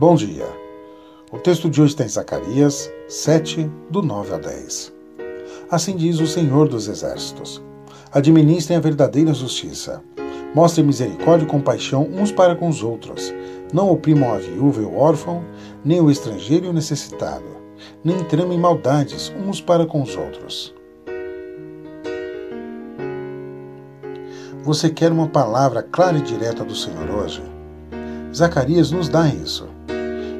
Bom dia. O texto de hoje está em Zacarias 7, do 9 ao 10. Assim diz o Senhor dos Exércitos: Administrem a verdadeira justiça. Mostrem misericórdia e compaixão uns para com os outros. Não oprimam a viúva e o órfão, nem o estrangeiro e o necessitado. Nem tramem maldades uns para com os outros. Você quer uma palavra clara e direta do Senhor hoje? Zacarias nos dá isso.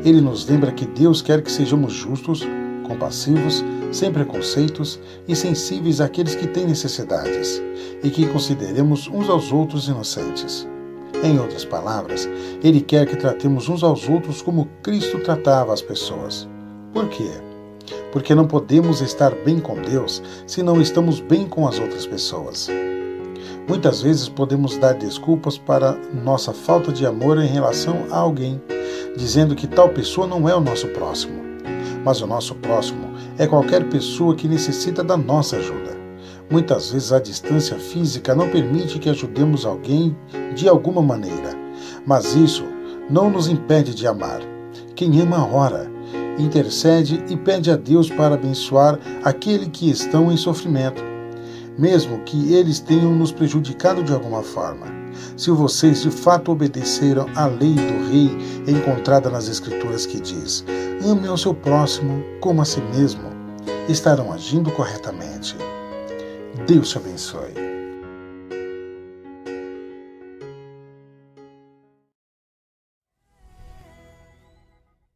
Ele nos lembra que Deus quer que sejamos justos, compassivos, sem preconceitos e sensíveis àqueles que têm necessidades, e que consideremos uns aos outros inocentes. Em outras palavras, Ele quer que tratemos uns aos outros como Cristo tratava as pessoas. Por quê? Porque não podemos estar bem com Deus se não estamos bem com as outras pessoas. Muitas vezes podemos dar desculpas para nossa falta de amor em relação a alguém, dizendo que tal pessoa não é o nosso próximo. Mas o nosso próximo é qualquer pessoa que necessita da nossa ajuda. Muitas vezes a distância física não permite que ajudemos alguém de alguma maneira, mas isso não nos impede de amar. Quem ama ora, intercede e pede a Deus para abençoar aquele que estão em sofrimento mesmo que eles tenham nos prejudicado de alguma forma. Se vocês de fato obedeceram à lei do rei encontrada nas Escrituras que diz: ame ao seu próximo como a si mesmo, estarão agindo corretamente. Deus te abençoe.